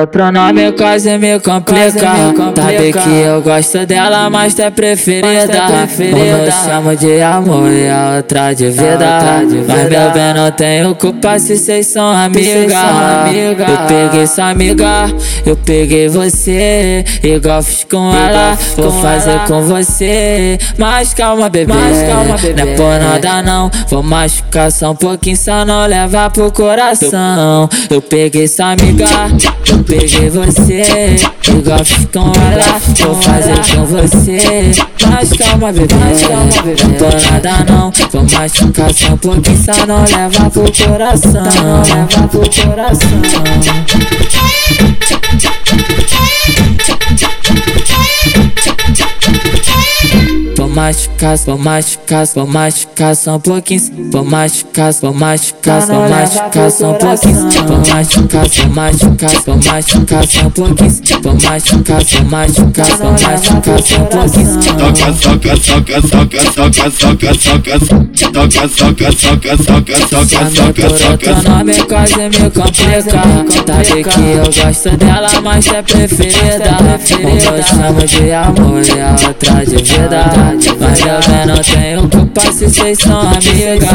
Outro nome quase me complica Sabe que eu gosto dela, mas tu é preferida. Uma eu chamo de amor e a outra de vida. Mas meu bem não tenho culpa se vocês são amigas Eu peguei sua amiga, eu peguei você Igual fiz com ela, vou fazer com você. Mas calma bebê, não é por nada não. Vou machucar só um pouquinho, só não levar pro coração. Eu peguei sua amiga, eu peguei você. Igual fiz com ela, vou fazer com você. Mas calma bebê, não tô nada não. Vou machucar só um pouquinho, só não leva pro coração. Leva pro coração Yeah. Machucar, vou machucar, vou machucar só um pouquinho. Vou machucar, vou machucar, vou machucar só um pouquinho. Vou machucar, vou machucar, vou machucar só um pouquinho. Vou machucar, vou machucar, vou machucar só um pouquinho. Soca, soca, soca, soca, soca, soca, soca, soca, soca, soca, soca, soca, soca, soca. Teu nome quase me complica. Sabe que eu gosto dela, mas é preferida. Um eu chamo de amor e a outra de vida. Mas eu não tenho culpa se vocês são amigas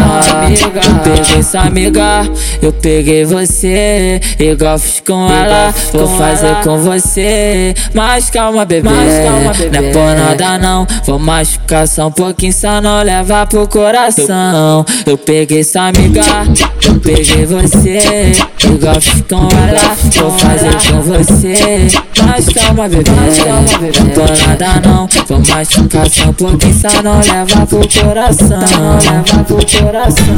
Eu peguei sua amiga, eu peguei você Igual fiz com ela, vou fazer com você Mas calma bebê, não é por nada não Vou machucar só um pouquinho, só não levar pro coração Eu peguei sua amiga, eu peguei você Igual fiz com ela, vou fazer com você Mas calma bebê, não é por nada não Vou machucar só um pouquinho só não leva pro coração, leva pro coração.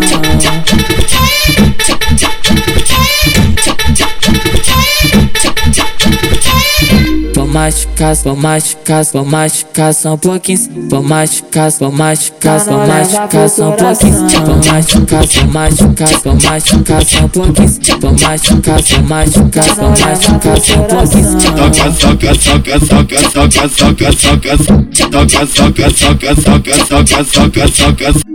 Machucar, vou machucar, vou machucar só um pouquinho. Vou machucar, vou machucar, vou machucar só um pouquinho. Vou machucar, vou machucar, vou machucar só um pouquinho. Vou machucar, vou machucar, vou machucar só um pouquinho. Soca, soca, soca, soca, soca, soca, soca, soca, soca, soca, soca, soca, soca, soca.